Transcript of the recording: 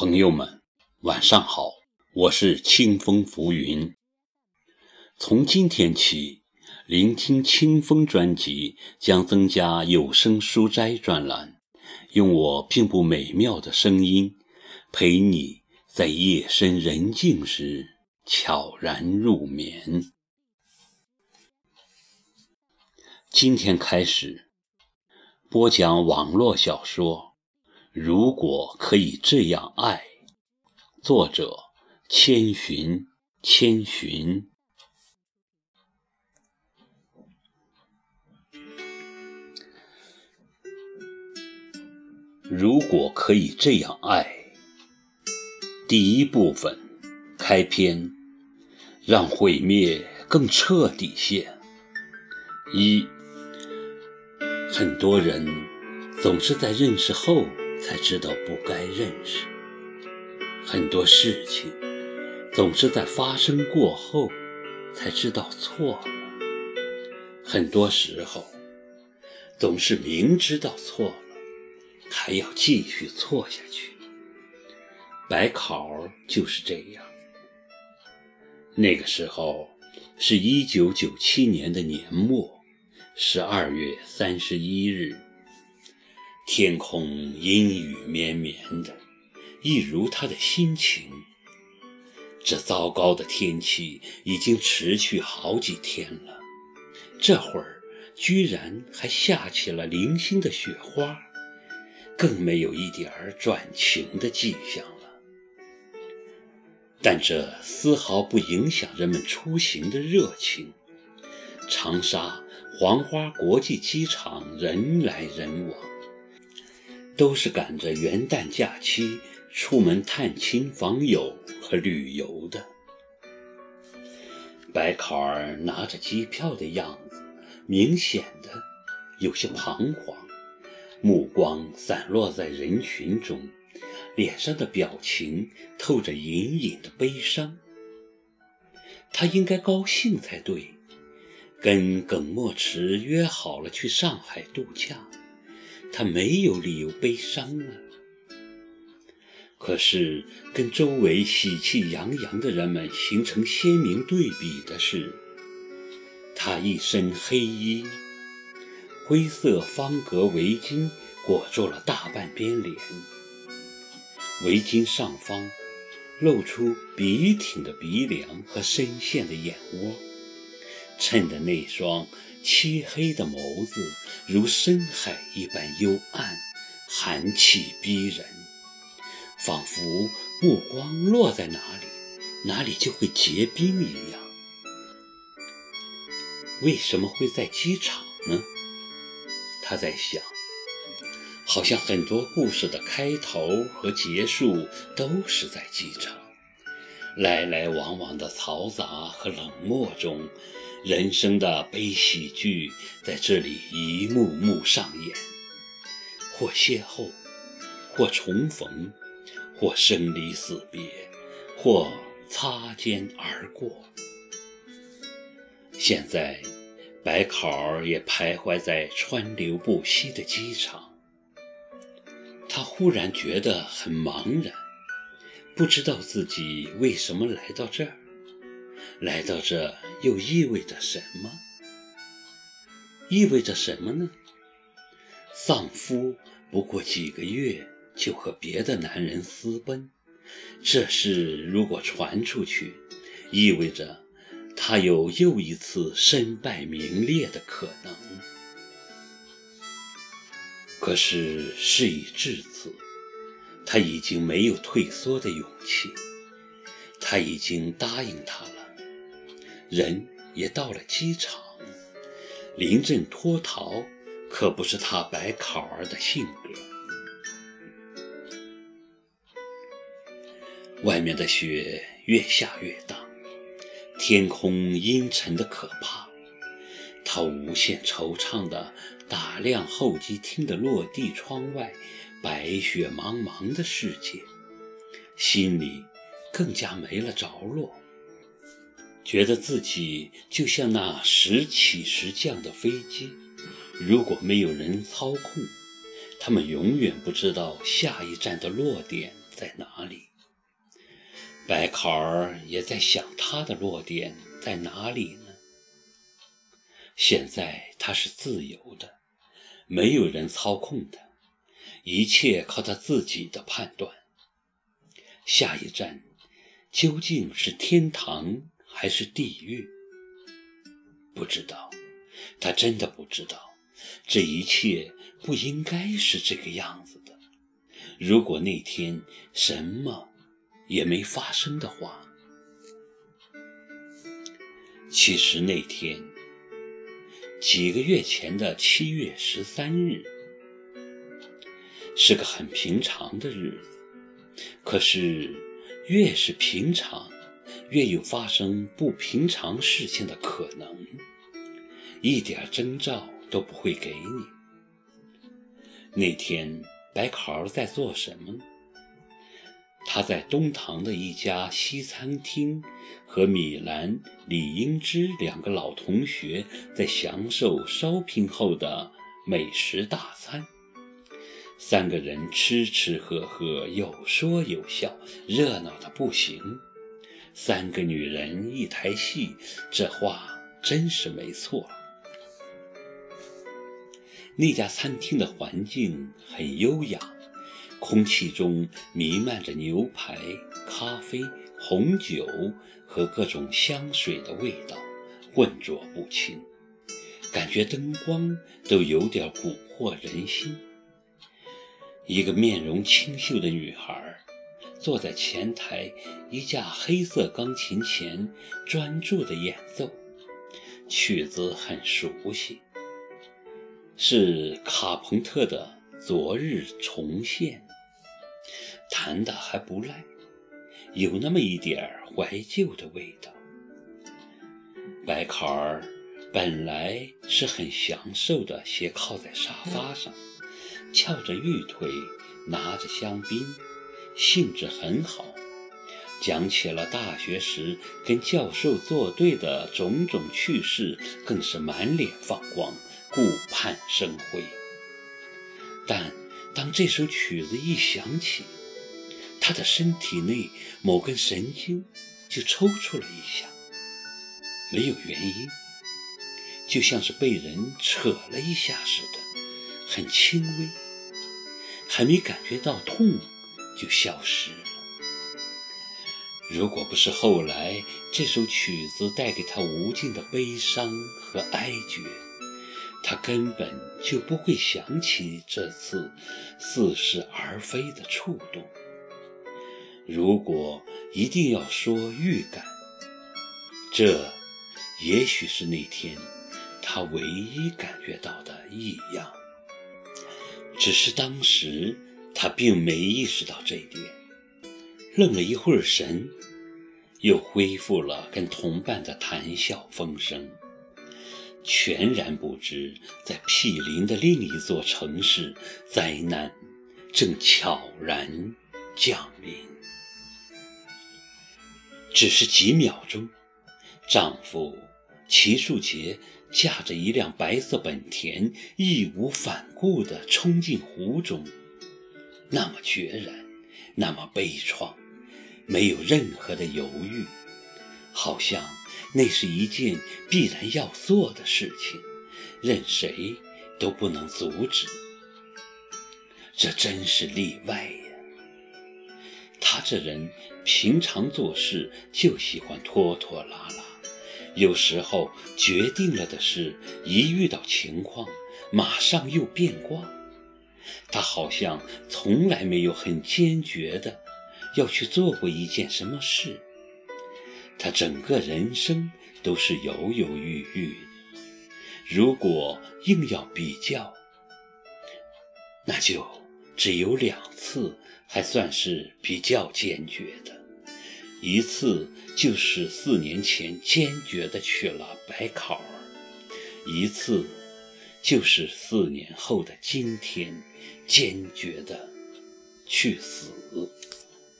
朋友们，晚上好，我是清风浮云。从今天起，聆听清风专辑将增加有声书斋专栏，用我并不美妙的声音，陪你在夜深人静时悄然入眠。今天开始播讲网络小说。如果可以这样爱，作者千寻，千寻。如果可以这样爱，第一部分开篇，让毁灭更彻底些。一，很多人总是在认识后。才知道不该认识很多事情，总是在发生过后才知道错了。很多时候，总是明知道错了，还要继续错下去。白考就是这样。那个时候是一九九七年的年末，十二月三十一日。天空阴雨绵绵的，一如他的心情。这糟糕的天气已经持续好几天了，这会儿居然还下起了零星的雪花，更没有一点儿转晴的迹象了。但这丝毫不影响人们出行的热情。长沙黄花国际机场人来人往。都是赶着元旦假期出门探亲访友和旅游的。白考儿拿着机票的样子，明显的有些彷徨，目光散落在人群中，脸上的表情透着隐隐的悲伤。他应该高兴才对，跟耿墨池约好了去上海度假。他没有理由悲伤啊！可是跟周围喜气洋洋的人们形成鲜明对比的是，他一身黑衣，灰色方格围巾裹住了大半边脸，围巾上方露出笔挺的鼻梁和深陷的眼窝，衬得那双。漆黑的眸子如深海一般幽暗，寒气逼人，仿佛目光落在哪里，哪里就会结冰一样。为什么会在机场呢？他在想，好像很多故事的开头和结束都是在机场，来来往往的嘈杂和冷漠中。人生的悲喜剧在这里一幕幕上演，或邂逅，或重逢，或生离死别，或擦肩而过。现在，白考儿也徘徊在川流不息的机场，他忽然觉得很茫然，不知道自己为什么来到这儿。来到这又意味着什么？意味着什么呢？丧夫不过几个月就和别的男人私奔，这事如果传出去，意味着他有又一次身败名裂的可能。可是事已至此，他已经没有退缩的勇气，他已经答应他了。人也到了机场，临阵脱逃可不是他白考儿的性格。外面的雪越下越大，天空阴沉的可怕。他无限惆怅地打量候机厅的落地窗外白雪茫茫的世界，心里更加没了着落。觉得自己就像那时起时降的飞机，如果没有人操控，他们永远不知道下一站的落点在哪里。白考儿也在想，他的落点在哪里呢？现在他是自由的，没有人操控他，一切靠他自己的判断。下一站究竟是天堂还是地狱？不知道，他真的不知道。这一切不应该是这个样子的。如果那天什么……也没发生的话，其实那天几个月前的七月十三日是个很平常的日子。可是越是平常，越有发生不平常事情的可能，一点征兆都不会给你。那天白考儿在做什么？他在东堂的一家西餐厅，和米兰、李英芝两个老同学在享受烧瓶后的美食大餐。三个人吃吃喝喝，有说有笑，热闹的不行。三个女人一台戏，这话真是没错。那家餐厅的环境很优雅。空气中弥漫着牛排、咖啡、红酒和各种香水的味道，浑浊不清，感觉灯光都有点蛊惑人心。一个面容清秀的女孩坐在前台一架黑色钢琴前，专注地演奏，曲子很熟悉，是卡朋特的《昨日重现》。弹得还不赖，有那么一点怀旧的味道。白考儿本来是很享受的，斜靠在沙发上，翘着玉腿，拿着香槟，兴致很好，讲起了大学时跟教授作对的种种趣事，更是满脸放光，顾盼生辉。但当这首曲子一响起，他的身体内某根神经就抽搐了一下，没有原因，就像是被人扯了一下似的，很轻微，还没感觉到痛就消失了。如果不是后来这首曲子带给他无尽的悲伤和哀绝，他根本就不会想起这次似是而非的触动。如果一定要说预感，这也许是那天他唯一感觉到的异样。只是当时他并没意识到这一点，愣了一会儿神，又恢复了跟同伴的谈笑风生，全然不知在毗邻的另一座城市，灾难正悄然降临。只是几秒钟，丈夫齐树杰驾着一辆白色本田，义无反顾地冲进湖中，那么决然，那么悲怆，没有任何的犹豫，好像那是一件必然要做的事情，任谁都不能阻止。这真是例外呀。他这人平常做事就喜欢拖拖拉拉，有时候决定了的事，一遇到情况，马上又变卦。他好像从来没有很坚决的要去做过一件什么事。他整个人生都是犹犹豫豫。如果硬要比较，那就只有两次。还算是比较坚决的，一次就是四年前坚决的去了白考儿，一次就是四年后的今天坚决的去死。